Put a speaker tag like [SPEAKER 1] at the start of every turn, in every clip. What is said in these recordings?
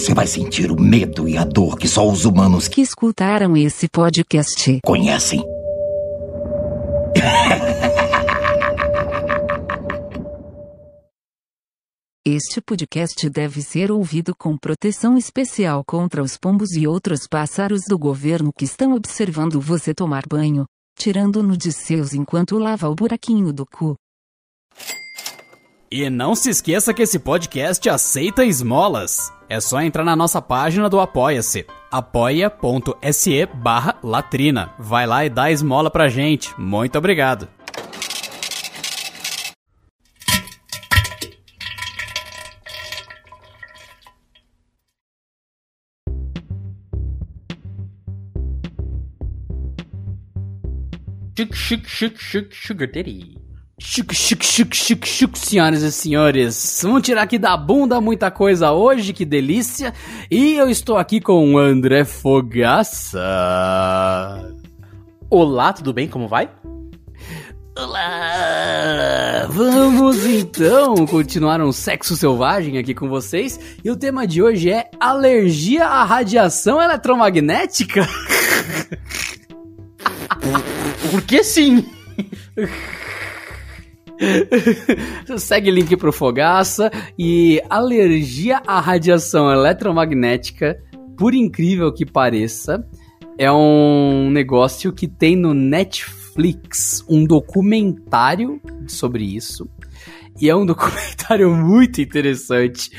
[SPEAKER 1] Você vai sentir o medo e a dor que só os humanos
[SPEAKER 2] que escutaram esse podcast
[SPEAKER 1] conhecem.
[SPEAKER 2] Este podcast deve ser ouvido com proteção especial contra os pombos e outros pássaros do governo que estão observando você tomar banho, tirando-no de seus enquanto lava o buraquinho do cu.
[SPEAKER 3] E não se esqueça que esse podcast aceita esmolas. É só entrar na nossa página do Apoia-se, apoia.se barra latrina. Vai lá e dá esmola pra gente. Muito obrigado.
[SPEAKER 4] Chuk, chuk, chuk, chuk, sugar daddy.
[SPEAKER 3] Chuc, chuc, chuc, chuc, chuc, senhoras e senhores. Vamos tirar aqui da bunda muita coisa hoje, que delícia. E eu estou aqui com o André Fogaça.
[SPEAKER 4] Olá, tudo bem? Como vai?
[SPEAKER 3] Olá! Vamos então continuar um sexo selvagem aqui com vocês. E o tema de hoje é alergia à radiação eletromagnética.
[SPEAKER 4] Por que sim?
[SPEAKER 3] Segue link pro Fogaça e alergia à radiação eletromagnética, por incrível que pareça, é um negócio que tem no Netflix um documentário sobre isso. E é um documentário muito interessante.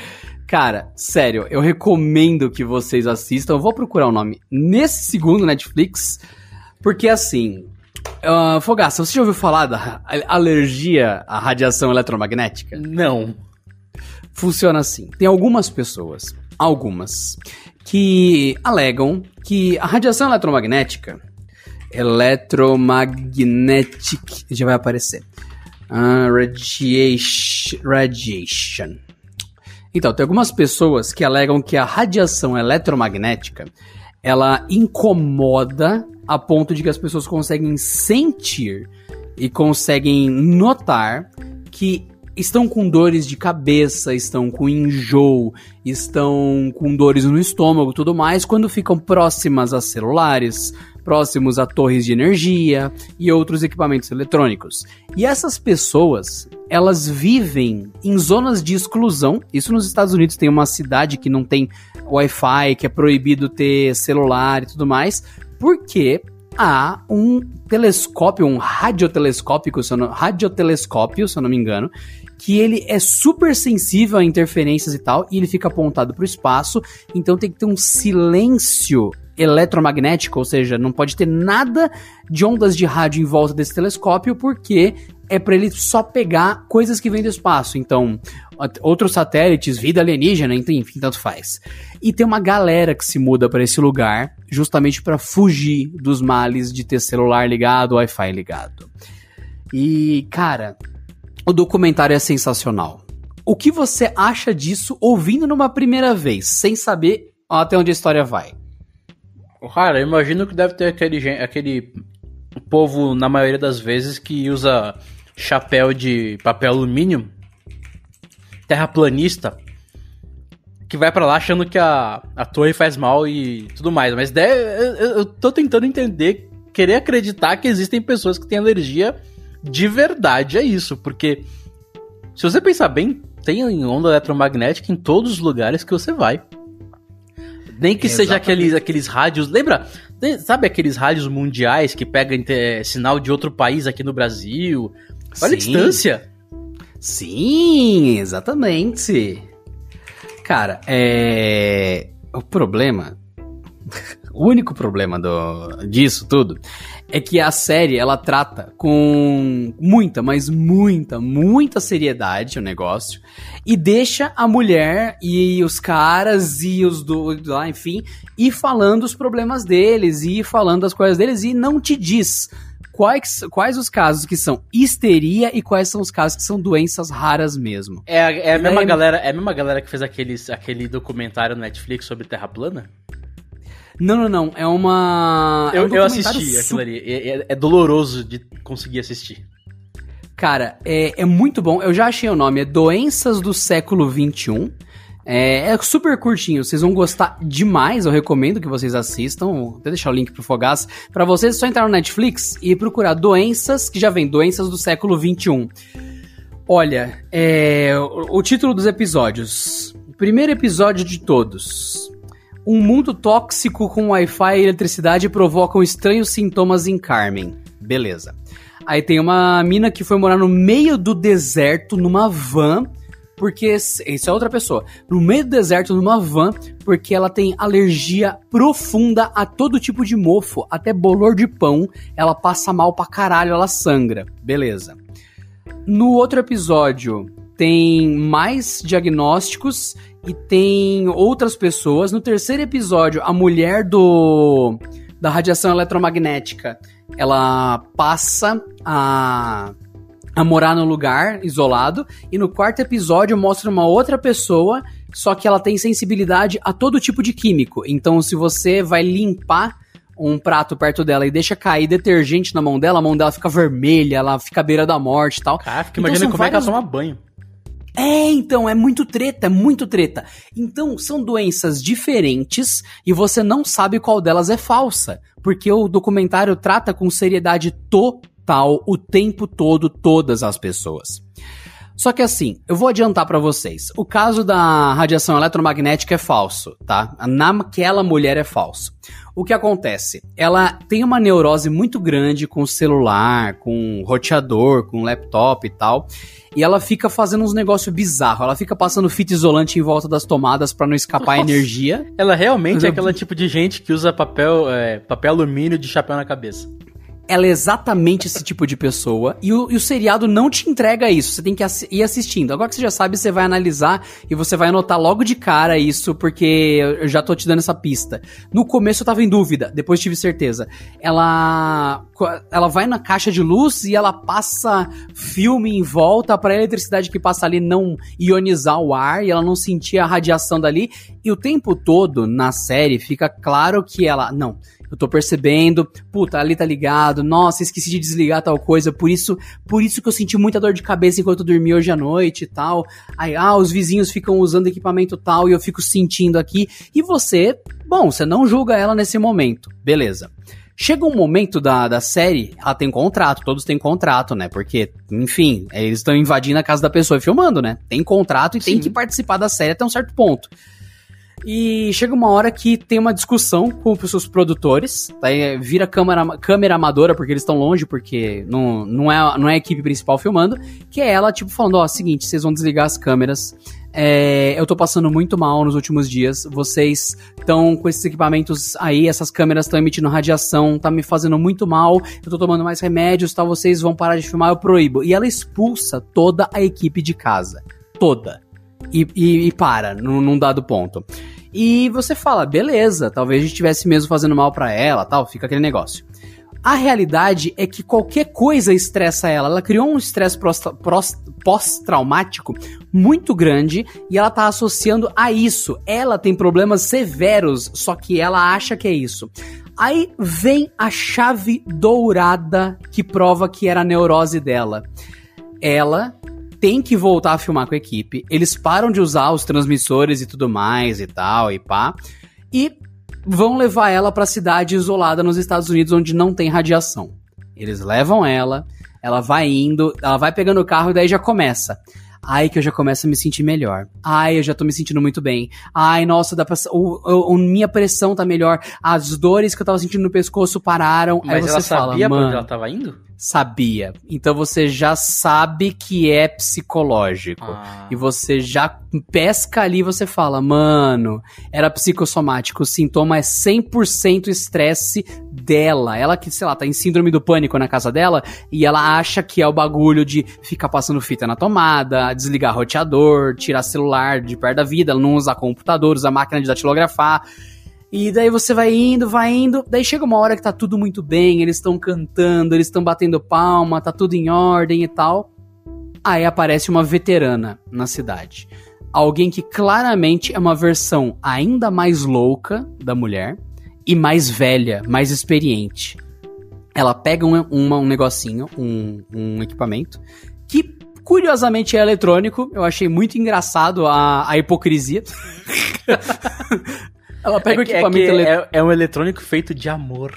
[SPEAKER 3] Cara, sério, eu recomendo que vocês assistam. Eu vou procurar o nome nesse segundo Netflix, porque assim, Uh, Fogaça, você já ouviu falar da alergia à radiação eletromagnética?
[SPEAKER 4] Não.
[SPEAKER 3] Funciona assim. Tem algumas pessoas, algumas, que alegam que a radiação eletromagnética, electromagnetic, já vai aparecer. Uh, radiation, radiation. Então, tem algumas pessoas que alegam que a radiação eletromagnética ela incomoda a ponto de que as pessoas conseguem sentir e conseguem notar que estão com dores de cabeça, estão com enjoo, estão com dores no estômago, tudo mais, quando ficam próximas a celulares, próximos a torres de energia e outros equipamentos eletrônicos. E essas pessoas, elas vivem em zonas de exclusão. Isso nos Estados Unidos tem uma cidade que não tem Wi-Fi, que é proibido ter celular e tudo mais, porque há um telescópio, um radiotelescópio, se eu não, radiotelescópio, se eu não me engano, que ele é super sensível a interferências e tal, e ele fica apontado para o espaço, então tem que ter um silêncio eletromagnético, ou seja, não pode ter nada de ondas de rádio em volta desse telescópio, porque é para ele só pegar coisas que vêm do espaço. Então, outros satélites, vida alienígena, enfim, tanto faz. E tem uma galera que se muda para esse lugar justamente para fugir dos males de ter celular ligado, Wi-Fi ligado. E, cara, o documentário é sensacional. O que você acha disso ouvindo numa primeira vez, sem saber até onde a história vai?
[SPEAKER 4] Cara, eu imagino que deve ter aquele, aquele povo, na maioria das vezes, que usa chapéu de papel alumínio, terraplanista, que vai para lá achando que a, a torre faz mal e tudo mais. Mas deve, eu, eu tô tentando entender, querer acreditar que existem pessoas que têm alergia de verdade a isso, porque se você pensar bem, tem onda eletromagnética em todos os lugares que você vai. Nem que seja aqueles, aqueles rádios. Lembra? Sabe aqueles rádios mundiais que pegam sinal de outro país aqui no Brasil? Olha Sim. a distância.
[SPEAKER 3] Sim, exatamente. Cara, é. O problema. O único problema do... disso tudo é que a série ela trata com muita, mas muita, muita seriedade o negócio e deixa a mulher e os caras e os do lá, enfim, ir falando os problemas deles e falando as coisas deles e não te diz quais, quais os casos que são histeria e quais são os casos que são doenças raras mesmo.
[SPEAKER 4] É, a, é a mesma galera, é a mesma galera que fez aqueles, aquele documentário no Netflix sobre Terra plana?
[SPEAKER 3] Não, não, não. É uma.
[SPEAKER 4] Eu,
[SPEAKER 3] é um
[SPEAKER 4] eu assisti aquilo ali. É, é, é, doloroso de conseguir assistir.
[SPEAKER 3] Cara, é, é muito bom. Eu já achei o nome. É Doenças do Século XXI. É, é super curtinho, vocês vão gostar demais, eu recomendo que vocês assistam. Vou até deixar o link pro Fogás. Pra vocês é só entrar no Netflix e procurar doenças, que já vem, doenças do século 21. Olha, é, o, o título dos episódios. Primeiro episódio de todos. Um mundo tóxico com Wi-Fi e eletricidade provocam estranhos sintomas em Carmen. Beleza. Aí tem uma mina que foi morar no meio do deserto, numa van, porque. Isso é outra pessoa. No meio do deserto, numa van, porque ela tem alergia profunda a todo tipo de mofo, até bolor de pão. Ela passa mal pra caralho, ela sangra. Beleza. No outro episódio, tem mais diagnósticos e tem outras pessoas. No terceiro episódio, a mulher do da radiação eletromagnética, ela passa a a morar num lugar isolado e no quarto episódio mostra uma outra pessoa, só que ela tem sensibilidade a todo tipo de químico. Então, se você vai limpar um prato perto dela e deixa cair detergente na mão dela, a mão dela fica vermelha, ela fica à beira da morte e tal.
[SPEAKER 4] Cara, fica
[SPEAKER 3] Então,
[SPEAKER 4] imaginando como é que ela
[SPEAKER 3] vários-
[SPEAKER 4] toma banho.
[SPEAKER 3] É, então, é muito treta, é muito treta. Então, são doenças diferentes e você não sabe qual delas é falsa. Porque o documentário trata com seriedade total o tempo todo todas as pessoas. Só que assim, eu vou adiantar pra vocês. O caso da radiação eletromagnética é falso, tá? Naquela mulher é falso. O que acontece? Ela tem uma neurose muito grande com o celular, com o roteador, com o laptop e tal. E ela fica fazendo uns negócios bizarros. Ela fica passando fita isolante em volta das tomadas pra não escapar
[SPEAKER 4] Nossa.
[SPEAKER 3] energia.
[SPEAKER 4] Ela realmente é aquela tipo de gente que usa papel, é, papel alumínio de chapéu na cabeça.
[SPEAKER 3] Ela é exatamente esse tipo de pessoa. E o, e o seriado não te entrega isso. Você tem que ir assistindo. Agora que você já sabe, você vai analisar e você vai anotar logo de cara isso, porque eu já tô te dando essa pista. No começo eu tava em dúvida, depois tive certeza. Ela. Ela vai na caixa de luz e ela passa filme em volta pra eletricidade que passa ali não ionizar o ar e ela não sentir a radiação dali. E o tempo todo na série fica claro que ela. Não, eu tô percebendo, puta, ali tá ligado, nossa, esqueci de desligar tal coisa, por isso, por isso que eu senti muita dor de cabeça enquanto eu dormi hoje à noite e tal. Aí, ah, os vizinhos ficam usando equipamento tal e eu fico sentindo aqui. E você, bom, você não julga ela nesse momento, beleza. Chega um momento da, da série, ela tem contrato, todos têm contrato, né? Porque, enfim, eles estão invadindo a casa da pessoa e filmando, né? Tem contrato e tem
[SPEAKER 4] Sim.
[SPEAKER 3] que participar da série até um certo ponto. E chega uma hora que tem uma discussão com os seus produtores, daí vira câmera, câmera amadora, porque eles estão longe, porque não, não, é, não é a equipe principal filmando, que é ela, tipo, falando, ó, seguinte, vocês vão desligar as câmeras, é, eu tô passando muito mal nos últimos dias, vocês estão com esses equipamentos aí, essas câmeras estão emitindo radiação, tá me fazendo muito mal, eu tô tomando mais remédios, tal, vocês vão parar de filmar, eu proíbo. E ela expulsa toda a equipe de casa, toda. E, e, e para, num, num dado ponto. E você fala, beleza, talvez a gente estivesse mesmo fazendo mal pra ela, tal, fica aquele negócio. A realidade é que qualquer coisa estressa ela. Ela criou um estresse pós-traumático muito grande e ela tá associando a isso. Ela tem problemas severos, só que ela acha que é isso. Aí vem a chave dourada que prova que era a neurose dela. Ela tem que voltar a filmar com a equipe. Eles param de usar os transmissores e tudo mais e tal e pá. E vão levar ela pra cidade isolada nos Estados Unidos onde não tem radiação. Eles levam ela, ela vai indo, ela vai pegando o carro e daí já começa. Ai, que eu já começo a me sentir melhor. Ai, eu já tô me sentindo muito bem. Ai, nossa, dá pra, o, o- minha pressão tá melhor. As dores que eu tava sentindo no pescoço pararam. Aí
[SPEAKER 4] Mas
[SPEAKER 3] você
[SPEAKER 4] ela
[SPEAKER 3] fala,
[SPEAKER 4] sabia pra onde ela tava indo?
[SPEAKER 3] Sabia. Então você já sabe que é psicológico.
[SPEAKER 4] Ah.
[SPEAKER 3] E você já pesca ali e você fala, mano, era psicossomático, o sintoma é 100% estresse dela. Ela que, sei lá, tá em síndrome do pânico na casa dela e ela acha que é o bagulho de ficar passando fita na tomada, desligar roteador, tirar celular de perto da vida, não usa computador, usa máquina de datilografar. E daí você vai indo, vai indo, daí chega uma hora que tá tudo muito bem, eles estão cantando, eles estão batendo palma, tá tudo em ordem e tal. Aí aparece uma veterana na cidade. Alguém que claramente é uma versão ainda mais louca da mulher e mais velha, mais experiente. Ela pega um, um negocinho, um, um equipamento, que Curiosamente é eletrônico, eu achei muito engraçado a, a hipocrisia. Ela pega
[SPEAKER 4] é,
[SPEAKER 3] o equipamento
[SPEAKER 4] é,
[SPEAKER 3] ele...
[SPEAKER 4] é, é um eletrônico feito de amor.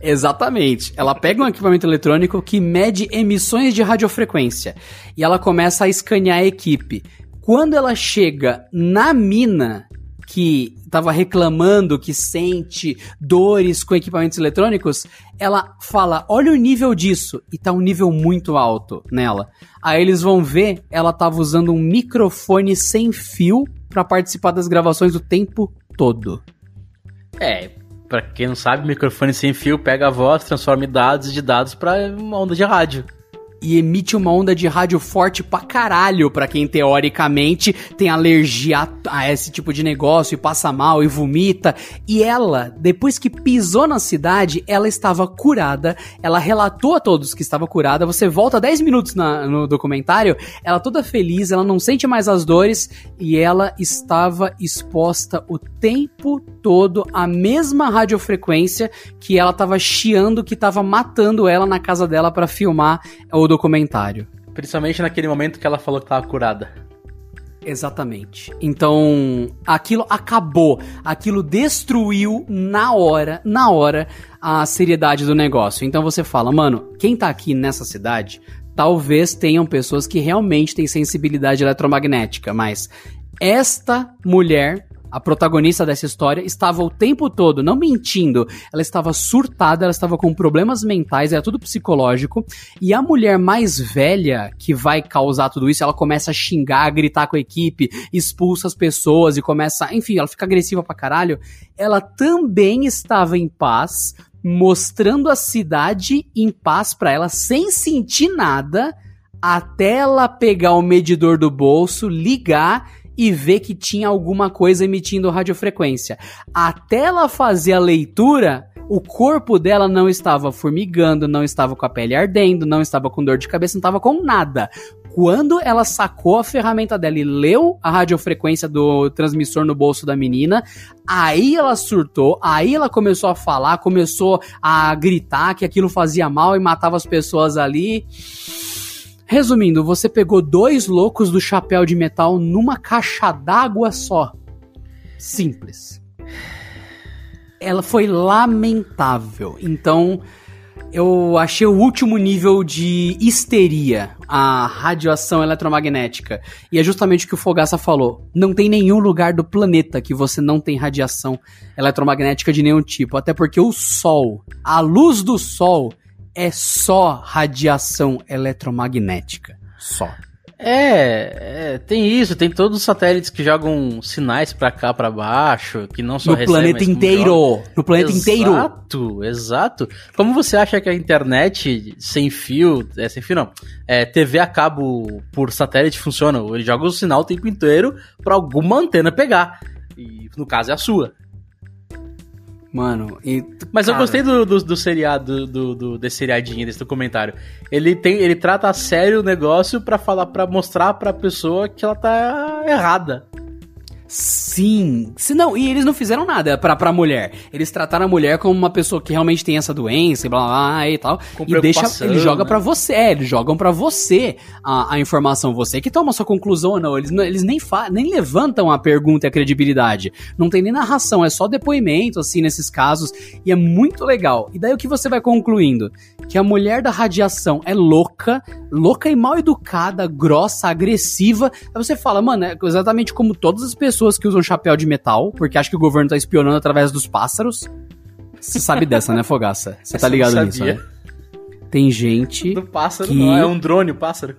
[SPEAKER 3] Exatamente. Ela pega um equipamento eletrônico que mede emissões de radiofrequência e ela começa a escanear a equipe. Quando ela chega na mina que estava reclamando que sente dores com equipamentos eletrônicos, ela fala: "Olha o nível disso" e tá um nível muito alto nela. Aí eles vão ver, ela tava usando um microfone sem fio para participar das gravações o tempo todo.
[SPEAKER 4] É, pra quem não sabe, microfone sem fio pega a voz, transforma em dados de dados pra uma onda de rádio
[SPEAKER 3] e emite uma onda de rádio forte pra caralho pra quem teoricamente tem alergia a, esse tipo de negócio e passa mal e vomita. E ela, depois que pisou na cidade, ela estava curada. Ela relatou a todos que estava curada. Você volta 10 minutos na, no documentário, ela toda feliz, ela não sente mais as dores e ela estava exposta o tempo todo à mesma radiofrequência que ela estava chiando que estava matando ela na casa dela para filmar o documentário.
[SPEAKER 4] Principalmente naquele momento que ela falou que tava curada.
[SPEAKER 3] Exatamente. Então, aquilo acabou, aquilo destruiu na hora, na hora, a seriedade do negócio. Então você fala, mano, quem tá aqui nessa cidade, talvez tenham pessoas que realmente têm sensibilidade eletromagnética, mas esta mulher a protagonista dessa história, estava o tempo todo, não mentindo, ela estava surtada, ela estava com problemas mentais, era tudo psicológico. E a mulher mais velha que vai causar tudo isso, ela começa a xingar, a gritar com a equipe, expulsa as pessoas e começa, enfim, ela fica agressiva pra caralho. Ela também estava em paz, mostrando a cidade em paz para ela, sem sentir nada, até ela pegar o medidor do bolso, ligar e ver que tinha alguma coisa emitindo radiofrequência. Até ela fazer a leitura, o corpo dela não estava formigando, não estava com a pele ardendo, não estava com dor de cabeça, não estava com nada. Quando ela sacou a ferramenta dela e leu a radiofrequência do transmissor no bolso da menina, aí ela surtou, aí ela começou a falar, começou a gritar que aquilo fazia mal e matava as pessoas ali. Resumindo, você pegou dois loucos do chapéu de metal numa caixa d'água só. Simples. Ela foi lamentável. Então, eu achei o último nível de histeria, a radiação eletromagnética. E é justamente o que o Fogaça falou. Não tem nenhum lugar do planeta que você não tem radiação eletromagnética de nenhum tipo. Até porque o Sol, a luz do Sol, é só radiação eletromagnética. Só.
[SPEAKER 4] É, é, tem isso, tem todos os satélites que jogam sinais para cá, para baixo, que não só
[SPEAKER 3] no recebem, planeta inteiro, no planeta
[SPEAKER 4] exato,
[SPEAKER 3] inteiro.
[SPEAKER 4] Exato, exato. Como você acha que a internet sem fio, é sem fio não, é, TV a cabo por satélite funciona? Ele joga o sinal o tempo inteiro para alguma antena pegar. E no caso é a sua.
[SPEAKER 3] Mano, e.
[SPEAKER 4] Mas cara... eu gostei do, do, do seriado, do, do, desse seriadinho, desse documentário. Ele tem. Ele trata a sério o negócio para falar, para mostrar pra pessoa que ela tá errada.
[SPEAKER 3] Sim. Se não, e eles não fizeram nada pra, pra mulher. Eles trataram a mulher como uma pessoa que realmente tem essa doença e blá blá, blá e tal. Com e deixa. Ele joga né? para você. É, eles jogam para você a, a, informação. Você que toma sua conclusão ou não. Eles, eles nem, fa, nem levantam a pergunta e a credibilidade. Não tem nem narração, é só depoimento, assim, nesses casos. E é muito legal. E daí o que você vai concluindo? Que a mulher da radiação é louca, louca e mal educada, grossa, agressiva. Aí você fala, mano, é exatamente como todas as pessoas pessoas que usam chapéu de metal, porque acha que o governo tá espionando através dos pássaros. Você sabe dessa, né, Fogaça? Você tá ligado nisso, né? Tem gente.
[SPEAKER 4] Do pássaro,
[SPEAKER 3] que...
[SPEAKER 4] não, é um drone o pássaro.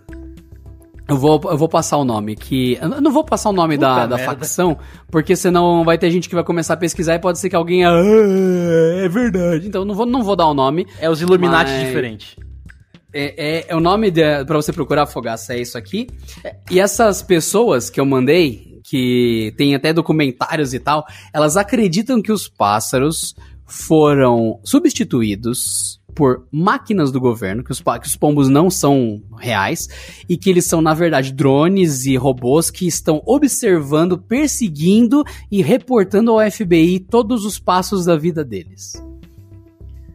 [SPEAKER 3] Eu vou, eu vou passar o nome que. Eu não vou passar o nome da, da facção, porque senão vai ter gente que vai começar a pesquisar e pode ser que alguém. Ah, é verdade. Então não vou, não vou dar o nome.
[SPEAKER 4] É os Illuminati mas... diferentes.
[SPEAKER 3] É, é, é, o nome de, pra você procurar Fogaça, é isso aqui. E essas pessoas que eu mandei, que tem até documentários e tal, elas acreditam que os pássaros foram substituídos por máquinas do governo, que os, que os pombos não são reais e que eles são, na verdade, drones e robôs que estão observando, perseguindo e reportando ao FBI todos os passos da vida deles.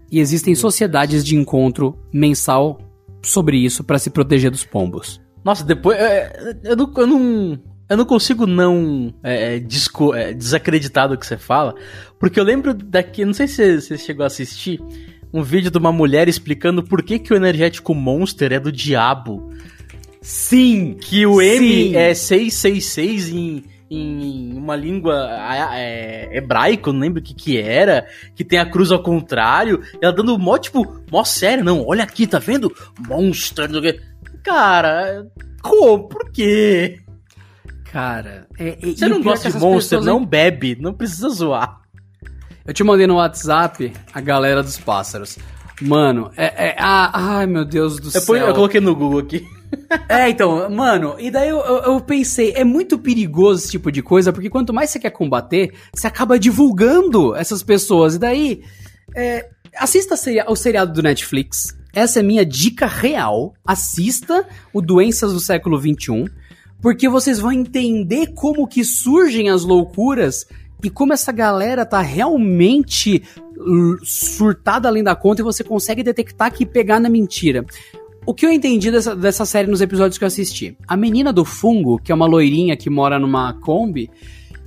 [SPEAKER 3] E existem sociedades de encontro mensal sobre isso para se proteger dos pombos.
[SPEAKER 4] Nossa, depois. é, eu, não, eu, não, eu não consigo não é, é, disco- é, desacreditar do que você fala. Porque eu lembro daqui. Não sei se você chegou a assistir um vídeo de uma mulher explicando por que, que o energético Monster é do diabo.
[SPEAKER 3] Sim!
[SPEAKER 4] Que o M
[SPEAKER 3] Sim.
[SPEAKER 4] é 666 em, em uma língua é, hebraico, não lembro o que que era, que tem a cruz ao contrário, e ela dando mó, tipo, mó sério, não, olha aqui, tá vendo? Monster, do que... Cara, como? Por quê?
[SPEAKER 3] Cara, é, é-
[SPEAKER 4] Você não gosta de Monster,
[SPEAKER 3] pessoas-
[SPEAKER 4] não bebe, não precisa zoar.
[SPEAKER 3] Eu te mandei no WhatsApp a galera dos pássaros. Mano, é. é ah, ai, meu Deus do
[SPEAKER 4] Eu,
[SPEAKER 3] céu.
[SPEAKER 4] eu coloquei no Google aqui.
[SPEAKER 3] É, então, mano, e daí eu, eu, eu pensei, é muito perigoso esse tipo de coisa, porque quanto mais você quer combater, você acaba divulgando essas pessoas. E daí, é, assista o seriado do Netflix. Essa é minha dica real. Assista o Doenças do Século XXI, porque vocês vão entender como que surgem as loucuras e como essa galera tá realmente surtada além da conta e você consegue detectar que pegar na mentira. O que eu entendi dessa, dessa série nos episódios que eu assisti? A menina do fungo, que é uma loirinha que mora numa Kombi,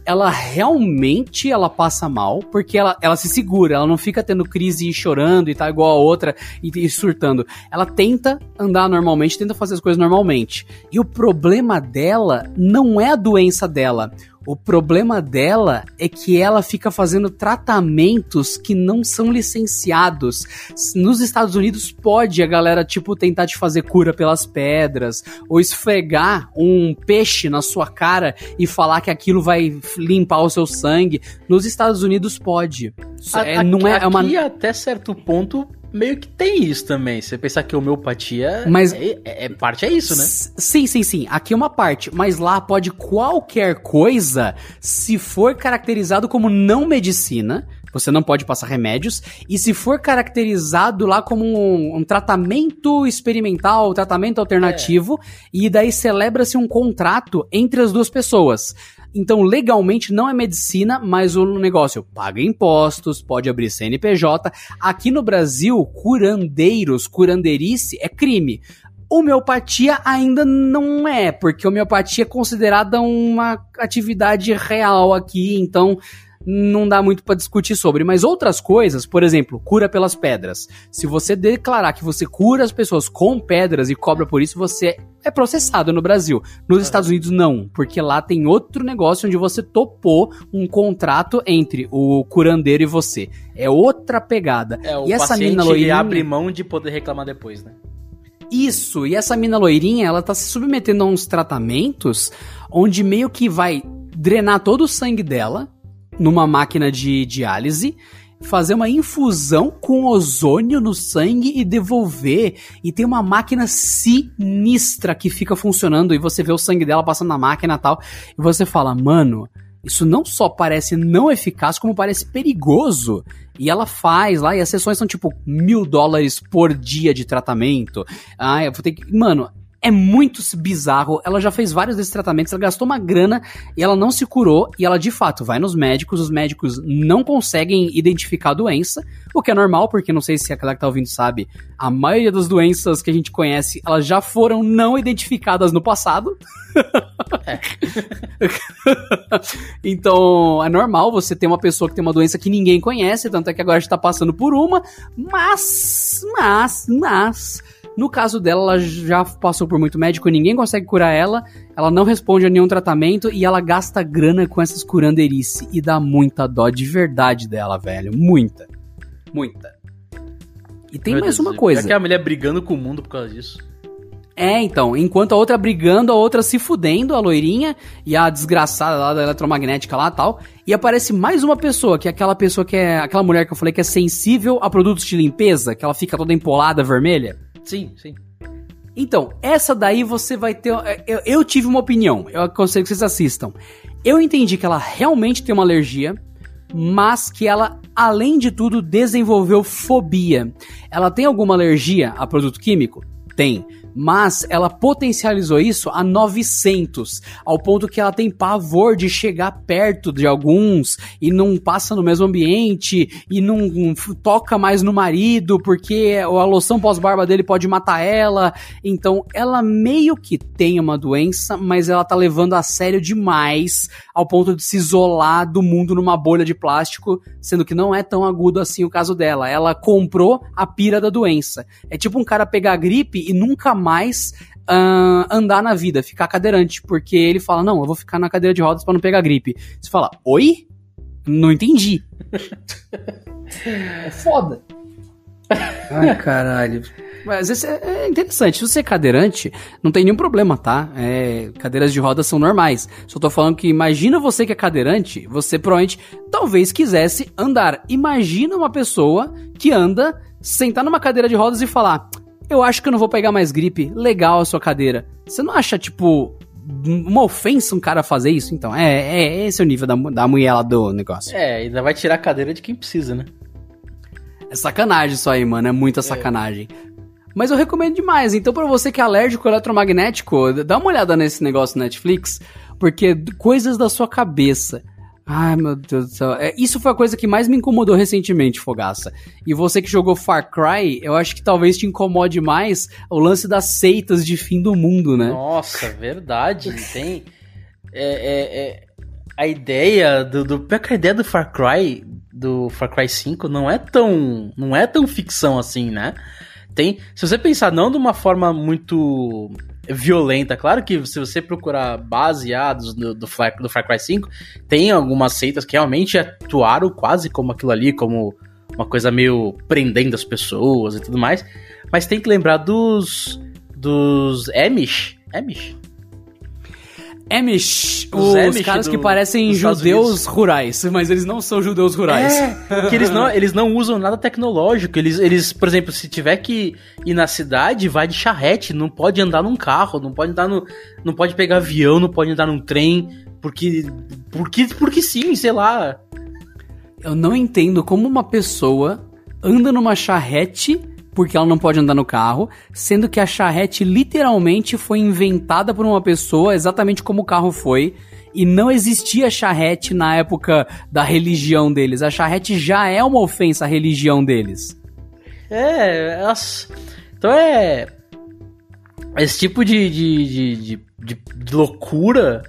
[SPEAKER 3] ela realmente ela passa mal, porque ela, ela se segura, ela não fica tendo crise e chorando e tá igual a outra e, e surtando. Ela tenta andar normalmente, tenta fazer as coisas normalmente. E o problema dela não é a doença dela. O problema dela é que ela fica fazendo tratamentos que não são licenciados. Nos Estados Unidos pode a galera, tipo, tentar te fazer cura pelas pedras, ou esfregar um peixe na sua cara e falar que aquilo vai limpar o seu sangue. Nos Estados Unidos pode. É,
[SPEAKER 4] A-
[SPEAKER 3] não é, é uma.
[SPEAKER 4] Aqui, até certo ponto, meio que tem isso também. Você pensar que homeopatia
[SPEAKER 3] Mas-
[SPEAKER 4] é, é- é parte é isso, né?
[SPEAKER 3] Sim, sim, sim. Aqui é uma parte, mas lá pode qualquer coisa se for caracterizado como não medicina. Você não pode passar remédios. E se for caracterizado lá como um, um tratamento experimental, tratamento alternativo, e daí celebra-se um contrato entre as duas pessoas. Então, legalmente não é medicina, mas o negócio paga impostos, pode abrir CNPJ. Aqui no Brasil, curandeiros, curandeirice é crime. Homeopatia ainda não é, porque homeopatia é considerada uma atividade real aqui, então não dá muito pra discutir sobre. Mas outras coisas, por exemplo, cura pelas pedras. Se você declarar que você cura as pessoas com pedras e cobra por isso, você é processado no Brasil. Nos Estados Unidos não, porque lá tem outro negócio onde você topou um contrato entre o curandeiro e você. É outra pegada.
[SPEAKER 4] É, o
[SPEAKER 3] e essa mina loirinha...
[SPEAKER 4] abre mão de poder reclamar depois, né?
[SPEAKER 3] Isso, e essa mina loirinha, ela tá se submetendo a uns tratamentos onde meio que vai drenar todo o sangue dela numa máquina de diálise, fazer uma infusão com ozônio no sangue e devolver. E tem uma máquina sinistra que fica funcionando e você vê o sangue dela passando na máquina e tal. E você fala, mano, isso não só parece não eficaz, como parece perigoso. E ela faz lá, e as sessões são tipo mil dólares por dia de tratamento. Ah, eu vou ter que. Mano, é muito bizarro. Ela já fez vários desses tratamentos, ela gastou uma grana e ela não se curou. E ela de fato vai nos médicos, os médicos não conseguem identificar a doença, o que é normal, porque não sei se aquela que tá ouvindo sabe, a maioria das doenças que a gente conhece, elas já foram não identificadas no passado. então, é normal você ter uma pessoa que tem uma doença que ninguém conhece, tanto é que agora a gente tá passando por uma, mas, mas, mas, no caso dela, ela já passou por muito médico, ninguém consegue curar ela, ela não responde a nenhum tratamento e ela gasta grana com essas curandeirice e dá muita dó de verdade dela, velho, muita, muita. E tem
[SPEAKER 4] Meu
[SPEAKER 3] mais
[SPEAKER 4] Deus,
[SPEAKER 3] uma coisa.
[SPEAKER 4] É que a mulher brigando com o mundo por causa disso.
[SPEAKER 3] É, então, enquanto a outra brigando, a outra se fudendo, a loirinha, e a desgraçada lá da eletromagnética lá e tal, e aparece mais uma pessoa, que é aquela pessoa que é, aquela mulher que eu falei que é sensível a produtos de limpeza, que ela fica toda empolada vermelha.
[SPEAKER 4] Sim, sim.
[SPEAKER 3] Então, essa daí você vai ter. Eu, eu tive uma opinião, eu aconselho que vocês assistam. Eu entendi que ela realmente tem uma alergia, mas que ela, além de tudo, desenvolveu fobia. Ela tem alguma alergia a produto químico? Tem. Mas ela potencializou isso a 900, ao ponto que ela tem pavor de chegar perto de alguns e não passa no mesmo ambiente e não toca mais no marido porque a loção pós-barba dele pode matar ela. Então, ela meio que tem uma doença, mas ela tá levando a sério demais ao ponto de se isolar do mundo numa bolha de plástico, sendo que não é tão agudo assim o caso dela. Ela comprou a pira da doença. É tipo um cara pegar gripe e nunca mais uh, andar na vida, ficar cadeirante, porque ele fala: Não, eu vou ficar na cadeira de rodas para não pegar gripe. Você fala: Oi? Não entendi. é foda. Ai, caralho. Mas esse é, é interessante. Se você é cadeirante, não tem nenhum problema, tá? É, cadeiras de rodas são normais. Só tô falando que imagina você que é cadeirante, você provavelmente talvez quisesse andar. Imagina uma pessoa que anda, sentar numa cadeira de rodas e falar: Eu acho que eu não vou pegar mais gripe. Legal a sua cadeira. Você não acha, tipo, uma ofensa um cara fazer isso? Então, é, é esse é o nível da, da mulher lá do negócio.
[SPEAKER 4] É, ainda vai tirar a cadeira de quem precisa, né?
[SPEAKER 3] É sacanagem isso aí, mano. É muita sacanagem. Mas eu recomendo demais. Então, para você que é alérgico ao eletromagnético, dá uma olhada nesse negócio Netflix, porque coisas da sua cabeça. Ai, meu Deus do céu. É, isso foi a coisa que mais me incomodou recentemente, Fogaça. E você que jogou Far Cry, eu acho que talvez te incomode mais o lance das seitas de fim do mundo, né?
[SPEAKER 4] Nossa, verdade. Tem. É, é, é, a ideia do, do. A ideia do Far Cry, do Far Cry 5, não é tão. Não é tão ficção assim, né? Tem, se você pensar não de uma forma muito violenta, claro que se você procurar baseados do, do, Far, do Far Cry 5, tem algumas seitas que realmente atuaram quase como aquilo ali, como uma coisa meio prendendo as pessoas e tudo mais. Mas tem que lembrar dos. dos Amish. Amish?
[SPEAKER 3] Amish, os, os caras do, que parecem judeus rurais, mas eles não são judeus rurais.
[SPEAKER 4] É, que eles não, eles não usam nada tecnológico. Eles, eles, por exemplo, se tiver que ir na cidade, vai de charrete, não pode andar num carro, não pode andar no, não pode pegar avião, não pode andar num trem, porque, porque, porque sim, sei lá.
[SPEAKER 3] Eu não entendo como uma pessoa anda numa charrete porque ela não pode andar no carro, sendo que a charrete literalmente foi inventada por uma pessoa exatamente como o carro foi. E não existia charrete na época da religião deles. A charrete já é uma ofensa à religião deles.
[SPEAKER 4] É, então é. Esse tipo de, de, de, de, de loucura.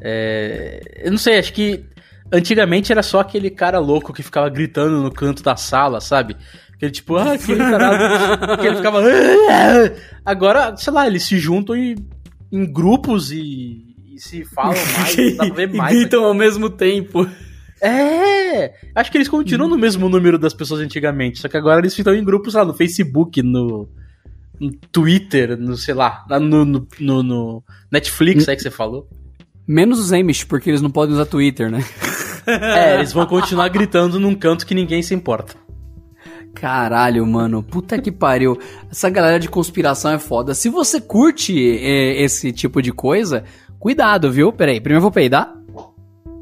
[SPEAKER 4] É, eu não sei, acho que antigamente era só aquele cara louco que ficava gritando no canto da sala, sabe? Ele tipo, ah, que caralho. que ele ficava. Agora, sei lá, eles se juntam em, em grupos e, e se falam mais, dá pra ver mais.
[SPEAKER 3] E gritam ao mesmo tempo.
[SPEAKER 4] É! Acho que eles continuam no mesmo número das pessoas antigamente, só que agora eles estão em grupos lá no Facebook, no, no Twitter, no sei lá, no, no, no, no Netflix, aí que você falou.
[SPEAKER 3] Menos os Amish, porque eles não podem usar Twitter, né?
[SPEAKER 4] É, eles vão continuar gritando num canto que ninguém se importa.
[SPEAKER 3] Caralho, mano. Puta que pariu. Essa galera de conspiração é foda. Se você curte é, esse tipo de coisa, cuidado, viu? Peraí, primeiro eu vou peidar.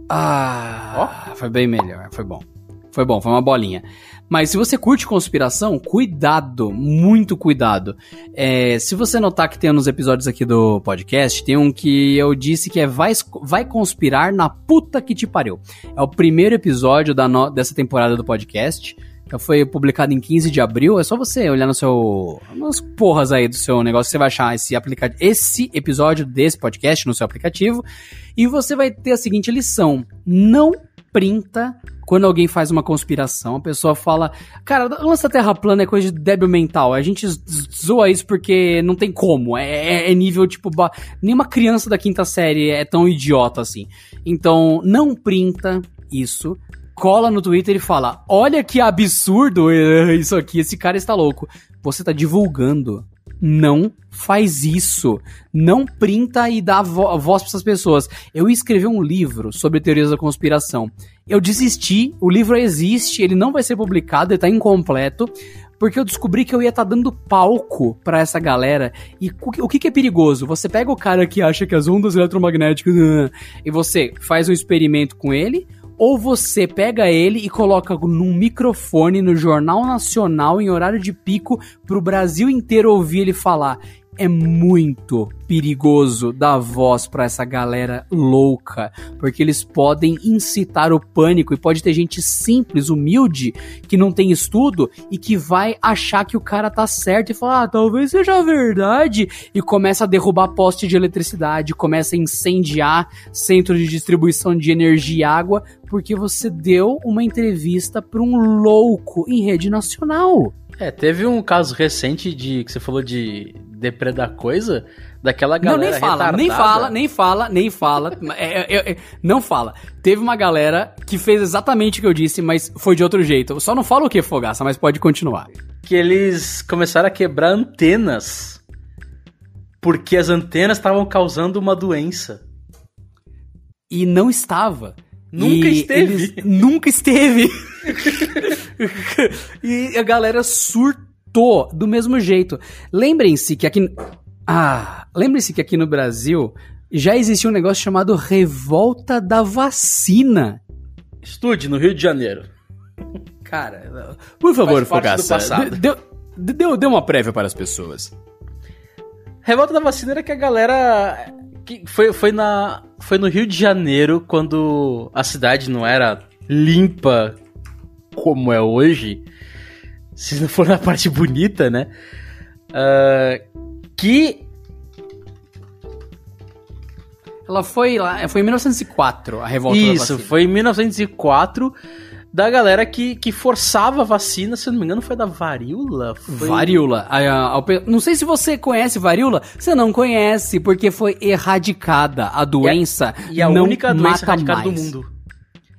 [SPEAKER 3] Ah, oh. foi bem melhor. Foi bom. Foi bom, foi uma bolinha. Mas se você curte conspiração, cuidado, muito cuidado. É, se você notar que tem nos episódios aqui do podcast, tem um que eu disse que é Vai, vai Conspirar na Puta que Te Pariu. É o primeiro episódio da no, dessa temporada do podcast. Foi publicado em 15 de abril. É só você olhar no seu. nas porras aí do seu negócio. Você vai achar esse, aplicativo, esse episódio desse podcast no seu aplicativo. E você vai ter a seguinte lição: não printa quando alguém faz uma conspiração. A pessoa fala, cara, lança terra plana é coisa de débil mental. A gente zoa isso porque não tem como. É, é, é nível, tipo, nenhuma criança da quinta série é tão idiota assim. Então, não printa isso cola no Twitter e fala: Olha que absurdo isso aqui, esse cara está louco. Você está divulgando. Não faz isso. Não printa e dá vo voz para essas pessoas. Eu escrevi um livro sobre teorias da conspiração. Eu desisti, o livro existe, ele não vai ser publicado, ele tá incompleto, porque eu descobri que eu ia estar tá dando palco para essa galera. E o que, que, é perigoso? Você pega o cara que acha que as ondas eletromagnéticas e você faz um experimento com ele, ou você pega ele e coloca num microfone no Jornal Nacional em horário de pico pro Brasil inteiro ouvir ele falar. É muito perigoso dar voz para essa galera louca, porque eles podem incitar o pânico e pode ter gente simples, humilde, que não tem estudo e que vai achar que o cara tá certo e falar, ah, talvez seja verdade, e começa a derrubar poste de eletricidade, começa a incendiar centro de distribuição de energia e água, porque você deu uma entrevista para um louco em rede nacional.
[SPEAKER 4] É, teve um caso recente de que você falou de depredar coisa, daquela galera
[SPEAKER 3] Não, nem fala,
[SPEAKER 4] retardada.
[SPEAKER 3] nem fala, nem fala, nem fala. É, é, é, não fala. Teve uma galera que fez exatamente o que eu disse, mas foi de outro jeito. Só não falo o que, Fogaça, mas pode continuar.
[SPEAKER 4] Que eles começaram a quebrar antenas. Porque as antenas estavam causando uma doença.
[SPEAKER 3] E não estava.
[SPEAKER 4] Nunca
[SPEAKER 3] E
[SPEAKER 4] esteve.
[SPEAKER 3] eles- nunca esteve. e a galera surtou do mesmo jeito. Lembrem-se que aqui. Ah, lembrem-se que aqui no Brasil já existia um negócio chamado Revolta da Vacina.
[SPEAKER 4] Estude no Rio de Janeiro.
[SPEAKER 3] Cara, por favor, Fogaça, dê- deu, deu uma prévia para as pessoas.
[SPEAKER 4] Revolta da vacina era que a galera. Que foi, foi, na, foi no Rio de Janeiro, quando a cidade não era limpa como é hoje. Se não for na parte bonita, né? Ah, que.
[SPEAKER 3] Ela foi lá, foi em 1904, a Revolta da
[SPEAKER 4] Isso, foi em 1904. Da galera que, que forçava a vacina, se eu não me engano, foi da varíola? Foi...
[SPEAKER 3] Varíola. A- a- a- não sei se você conhece varíola. Você não conhece, porque foi erradicada. A doença
[SPEAKER 4] E a
[SPEAKER 3] não
[SPEAKER 4] única doença
[SPEAKER 3] mata
[SPEAKER 4] radicada do
[SPEAKER 3] mais.
[SPEAKER 4] mundo.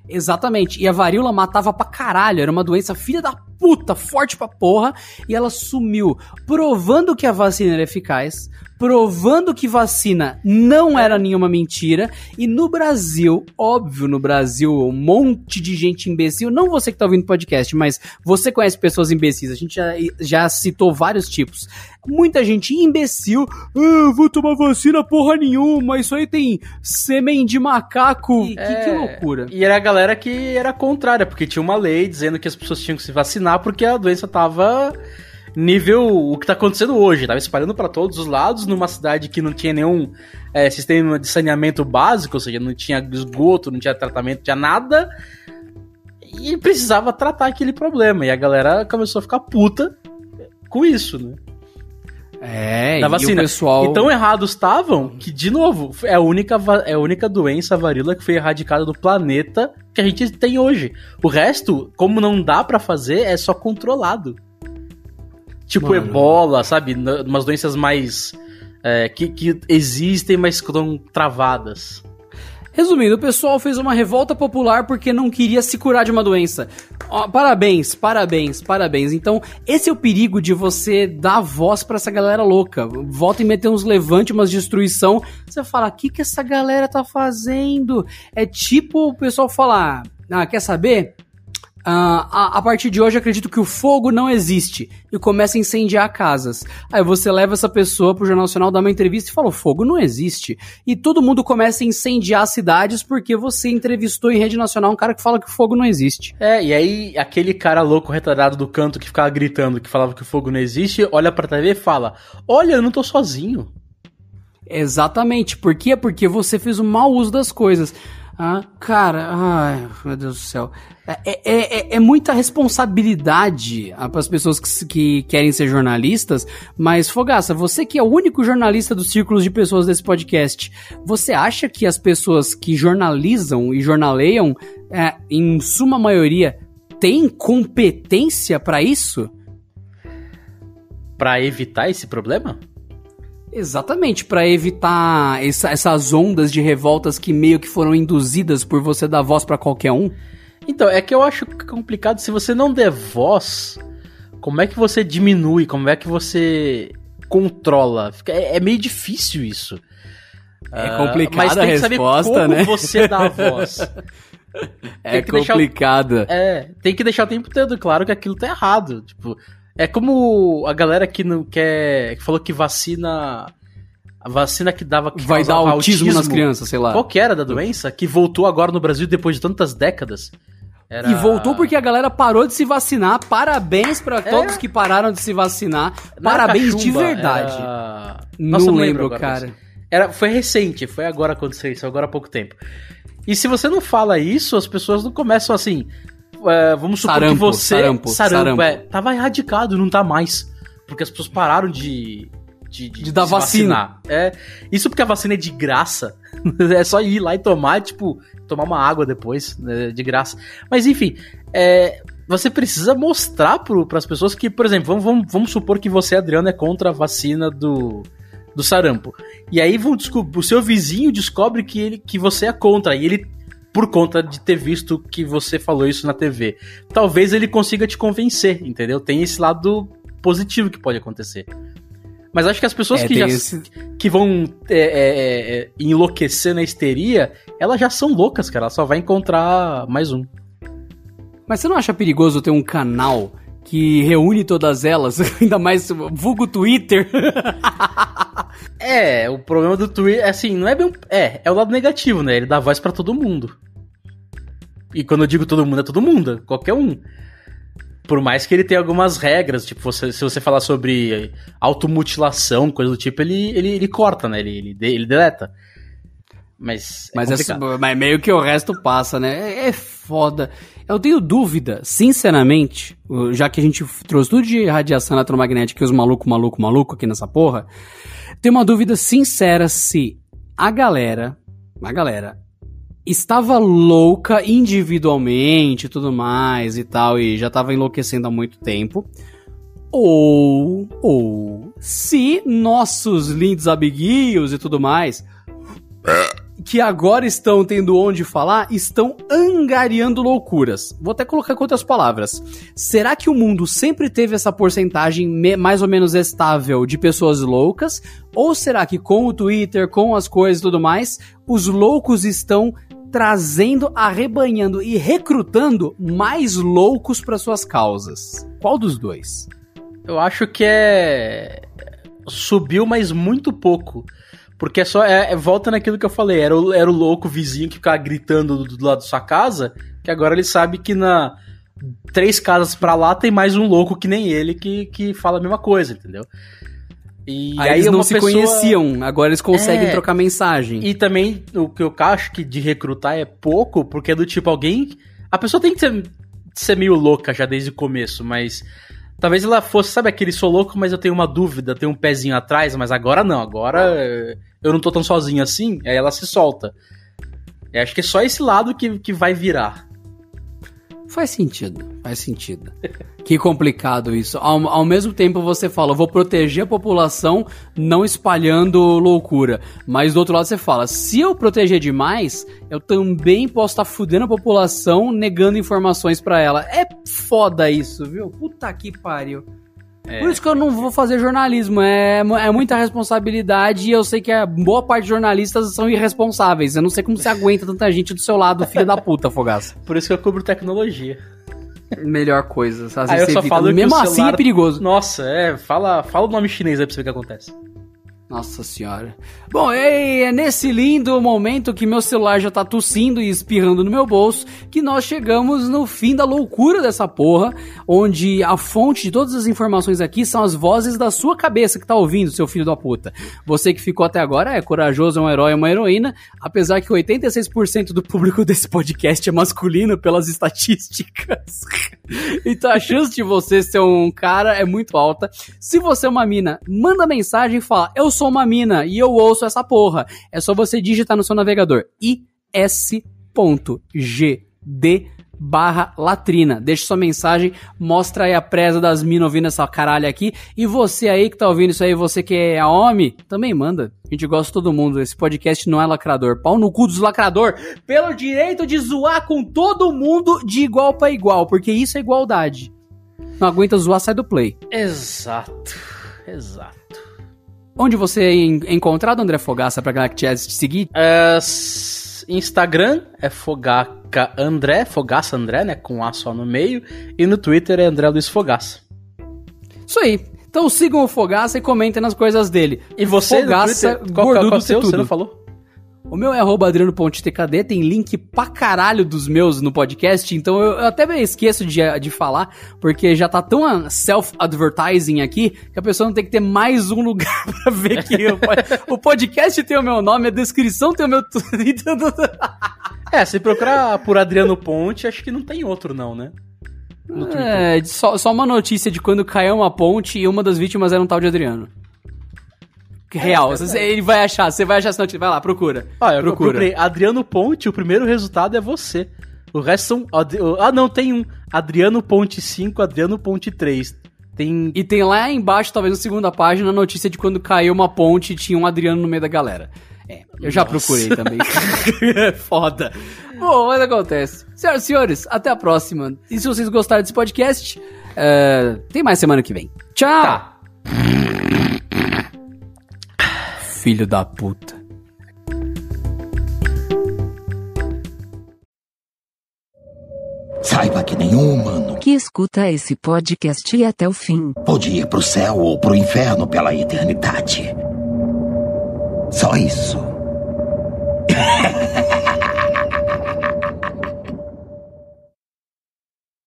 [SPEAKER 3] Exatamente. E a varíola matava pra caralho. Era uma doença filha da puta, forte pra porra. E ela sumiu, provando que a vacina era eficaz, provando que vacina não era nenhuma mentira. E no Brasil, óbvio, no Brasil, um monte de gente imbecil. Não você que tá ouvindo o podcast, mas você conhece pessoas imbecis. A gente já, já citou vários tipos. Muita gente imbecil. Ah, vou tomar vacina porra nenhuma. Isso aí tem sêmen de macaco. Que, que
[SPEAKER 4] É,
[SPEAKER 3] loucura.
[SPEAKER 4] E era a galera que era contrária, porque tinha uma lei dizendo que as pessoas tinham que se vacinar porque a doença tava nível o que tá acontecendo hoje, tava espalhando pra todos os lados numa cidade que não tinha nenhum é, sistema de saneamento básico, ou seja, não tinha esgoto, não tinha tratamento, não tinha nada. E precisava tratar aquele problema. E a galera começou a ficar puta com isso, né?
[SPEAKER 3] É,
[SPEAKER 4] da
[SPEAKER 3] e
[SPEAKER 4] vacina.
[SPEAKER 3] o pessoal...
[SPEAKER 4] E tão errados estavam que, de novo, é a única, é a única doença varíola que foi erradicada do planeta que a gente tem hoje. O resto, como não dá pra fazer, é só controlado. Tipo
[SPEAKER 3] Mano.
[SPEAKER 4] ebola, sabe? N- Umas doenças mais. é, que, que existem, mas estão travadas.
[SPEAKER 3] Resumindo, o pessoal fez uma revolta popular porque não queria se curar de uma doença. Ó, parabéns, parabéns, parabéns. Então, esse é o perigo de você dar voz pra essa galera louca. Volta e meter uns levante, umas destruição. Você fala, o que, que essa galera tá fazendo? É tipo o pessoal falar, ah, quer saber? Ah, a, a partir de hoje acredito que o fogo não existe e começa a incendiar casas. Aí você leva essa pessoa pro Jornal Nacional, dá uma entrevista e fala: o fogo não existe. E todo mundo começa a incendiar cidades porque você entrevistou em rede nacional um cara que fala que o fogo não existe.
[SPEAKER 4] É, e aí aquele cara louco retardado do canto que ficava gritando, que falava que o fogo não existe, olha pra TV e fala: Olha, eu não tô sozinho.
[SPEAKER 3] Exatamente. Por quê? Porque você fez o mau uso das coisas. Ah, cara, ai, meu Deus do céu. É, é, é- é muita responsabilidade para as pessoas que, que querem ser jornalistas, mas, Fogaça, você que é o único jornalista dos círculos de pessoas desse podcast, você acha que as pessoas que jornalizam e jornaleiam, é, em suma maioria, têm competência para isso?
[SPEAKER 4] Pra evitar esse problema?
[SPEAKER 3] Exatamente, pra evitar essa- essas ondas de revoltas que meio que foram induzidas por você dar voz pra qualquer um.
[SPEAKER 4] Então, é que eu acho complicado se você não der voz, como é que você diminui, como é que você controla? É, é meio difícil isso.
[SPEAKER 3] É
[SPEAKER 4] Ah,
[SPEAKER 3] complicada
[SPEAKER 4] mas tem
[SPEAKER 3] a
[SPEAKER 4] que saber
[SPEAKER 3] resposta, né?
[SPEAKER 4] você dá a voz.
[SPEAKER 3] É
[SPEAKER 4] que deixar
[SPEAKER 3] complicada.
[SPEAKER 4] É, tem que deixar o tempo todo claro que aquilo tá errado. Tipo, é como a galera que não quer. que falou que vacina. A vacina que dava. Que
[SPEAKER 3] Vai dar
[SPEAKER 4] causava
[SPEAKER 3] autismo, nas crianças, sei lá.
[SPEAKER 4] Qual que era da doença? Que voltou agora no Brasil depois de tantas décadas. Era-
[SPEAKER 3] E voltou porque a galera parou de se vacinar. Parabéns pra
[SPEAKER 4] É.
[SPEAKER 3] todos que pararam de se vacinar.
[SPEAKER 4] Não
[SPEAKER 3] Parabéns de
[SPEAKER 4] cachumba,
[SPEAKER 3] verdade.
[SPEAKER 4] era-
[SPEAKER 3] Não
[SPEAKER 4] Nossa, eu
[SPEAKER 3] lembro,
[SPEAKER 4] agora,
[SPEAKER 3] cara.
[SPEAKER 4] mas Era, foi recente, foi agora aconteceu isso, agora há pouco tempo. E se você não fala isso, as pessoas não começam assim. É, vamos supor
[SPEAKER 3] Sarampo,
[SPEAKER 4] que você.
[SPEAKER 3] sarampo, sarampo.
[SPEAKER 4] é. Tava erradicado, não tá mais. Porque as pessoas pararam de. De,
[SPEAKER 3] De dar
[SPEAKER 4] se
[SPEAKER 3] vacina.
[SPEAKER 4] vacinar. É, isso porque a vacina é de graça. é só ir lá e tomar, tipo, tomar uma água depois, né, de graça. Mas enfim, é, você precisa mostrar para as pessoas que, por exemplo, vamos, vamos, vamos supor que você, Adriano, é contra a vacina do, do sarampo. E aí vão o seu vizinho descobre que, ele, que você é contra. E ele, por conta de ter visto que você falou isso na TV, talvez ele consiga te convencer, entendeu? Tem esse lado positivo que pode acontecer. Mas acho que as pessoas
[SPEAKER 3] É,
[SPEAKER 4] que já
[SPEAKER 3] esse-
[SPEAKER 4] que vão é, é, é, enlouquecer na histeria, elas já são loucas, cara. Ela só vai encontrar mais um.
[SPEAKER 3] Mas você não acha perigoso ter um canal que reúne todas elas? Ainda mais vulgo Twitter?
[SPEAKER 4] É, o problema do Twitter, assim, não é bem. É, é o lado negativo, né? Ele dá voz pra todo mundo. E quando eu digo todo mundo, é todo mundo, qualquer um. Por mais que ele tenha algumas regras, tipo, você- se você falar sobre automutilação, coisa do tipo, ele, ele, ele corta, né? Ele, ele, ele deleta. Mas.
[SPEAKER 3] Mas, é, mas meio que o resto passa, né? É, é foda. Eu tenho dúvida, sinceramente, já que a gente trouxe tudo de radiação eletromagnética e os maluco, maluco, maluco aqui nessa porra, tenho uma dúvida sincera se a galera, a galera, estava louca individualmente e tudo mais e tal, e já tava enlouquecendo há muito tempo. Ou, ou, se nossos lindos amiguinhos e tudo mais que agora estão tendo onde falar, estão angariando loucuras. Vou até colocar com outras palavras. Será que o mundo sempre teve essa porcentagem mais ou menos estável de pessoas loucas? Ou será que com o Twitter, com as coisas e tudo mais, os loucos estão trazendo, arrebanhando e recrutando mais loucos para suas causas? Qual dos dois?
[SPEAKER 4] Eu acho que é. Subiu, mas muito pouco. Porque é só. É, é- volta naquilo que eu falei. Era o, era o louco vizinho que ficava gritando do, do lado da sua casa. Que agora ele sabe que na. Três casas pra lá tem mais um louco que nem ele que, que fala a mesma coisa, entendeu? E
[SPEAKER 3] aí, eles não
[SPEAKER 4] uma
[SPEAKER 3] se
[SPEAKER 4] pessoa-
[SPEAKER 3] conheciam, agora eles conseguem
[SPEAKER 4] É.
[SPEAKER 3] trocar mensagem.
[SPEAKER 4] E também o que eu acho que de recrutar é pouco, porque é do tipo alguém. A pessoa tem que ser, ser meio louca já desde o começo, mas. Talvez ela fosse, sabe, aquele sou louco, mas eu tenho uma dúvida, tenho um pezinho atrás, mas agora não, agora eh, eu não tô tão sozinho assim, aí ela se solta. Eu acho que é só esse lado que, que vai virar.
[SPEAKER 3] Faz sentido, faz sentido. que complicado isso. Ao, ao mesmo tempo você fala, vou proteger a população não espalhando loucura. Mas do outro lado você fala, se eu proteger demais, eu também posso estar fudendo a população negando informações pra ela. É foda isso, viu? Puta que pariu.
[SPEAKER 4] É.
[SPEAKER 3] Por isso que eu não vou fazer jornalismo. É, é muita responsabilidade e eu sei que a boa parte de jornalistas são irresponsáveis. Eu não sei como você aguenta tanta gente do seu lado, filho da puta, Fogaça.
[SPEAKER 4] Por isso que eu cubro tecnologia.
[SPEAKER 3] Melhor coisa. Às
[SPEAKER 4] Aí
[SPEAKER 3] vezes
[SPEAKER 4] eu
[SPEAKER 3] você
[SPEAKER 4] só
[SPEAKER 3] evita.
[SPEAKER 4] falo que
[SPEAKER 3] Mesmo assim é perigoso.
[SPEAKER 4] Nossa, é, fala, fala o nome chinês aí pra você ver o que acontece.
[SPEAKER 3] Nossa senhora. Bom, é nesse lindo momento que meu celular já tá tossindo e espirrando no meu bolso que nós chegamos no fim da loucura dessa porra, onde a fonte de todas as informações aqui são as vozes da sua cabeça que tá ouvindo, seu filho da puta. Você que ficou até agora é corajoso, é um herói, é uma heroína, apesar que 86% do público desse podcast é masculino pelas estatísticas. então a chance de você ser um cara é muito alta. Se você é uma mina, manda mensagem e fala: Eu sou uma mina e eu ouço essa porra. É só você digitar no seu navegador is.gd barra latrina. Deixa sua mensagem, mostra aí a presa das minas ouvindo essa caralho aqui. E você aí que tá ouvindo isso aí, você que é a homem, também manda. A gente gosta de todo mundo. Esse podcast não é lacrador. Pau no cu dos lacrador. Pelo direito de zoar com todo mundo de igual pra igual. Porque isso é igualdade. Não aguenta zoar, sai do play.
[SPEAKER 4] Exato, exato.
[SPEAKER 3] Onde você é en- encontrado, André Fogaça, pra galera que te seguir?
[SPEAKER 4] É, Instagram é Fogaca André, Fogaça André, né? Com A só no meio. E no Twitter é André Luiz Fogaça.
[SPEAKER 3] Isso aí. Então sigam o Fogaça e comentem nas coisas dele.
[SPEAKER 4] E você,
[SPEAKER 3] Fogaça,
[SPEAKER 4] Twitter, qual, qual, qual é
[SPEAKER 3] gordudo
[SPEAKER 4] o seu?
[SPEAKER 3] tudo.
[SPEAKER 4] Você não falou?
[SPEAKER 3] O meu é arroba adriano.tkd, tem link pra caralho dos meus no podcast, então eu, eu até me esqueço de, de falar, porque já tá tão self-advertising aqui, que a pessoa não tem que ter mais um lugar pra ver que eu, o podcast tem o meu nome, a descrição tem o meu...
[SPEAKER 4] é, se procurar por Adriano Ponte, acho que não tem outro não, né?
[SPEAKER 3] É, só, só uma notícia de quando caiu uma ponte e uma das vítimas era um tal de Adriano. Real. É, ele vai achar, você vai achar essa notícia. Vai lá, procura.
[SPEAKER 4] Ah, eu procura. procurei Adriano Ponte, o primeiro resultado é você. O resto são. Ah, não, tem um. Adriano Ponte 5, Adriano Ponte 3.
[SPEAKER 3] Tem... E tem lá embaixo, talvez na segunda página, a notícia de quando caiu uma ponte e tinha um Adriano no meio da galera. É, eu já Nossa. procurei também. Foda. Bom, mas acontece. Senhoras e senhores, até a próxima. E se vocês gostaram desse podcast, uh, tem mais semana que vem. Tchau! Tá. Filho da puta.
[SPEAKER 1] Saiba que nenhum humano
[SPEAKER 2] que escuta esse podcast e até o fim
[SPEAKER 1] pode ir pro céu ou pro inferno pela eternidade. Só isso.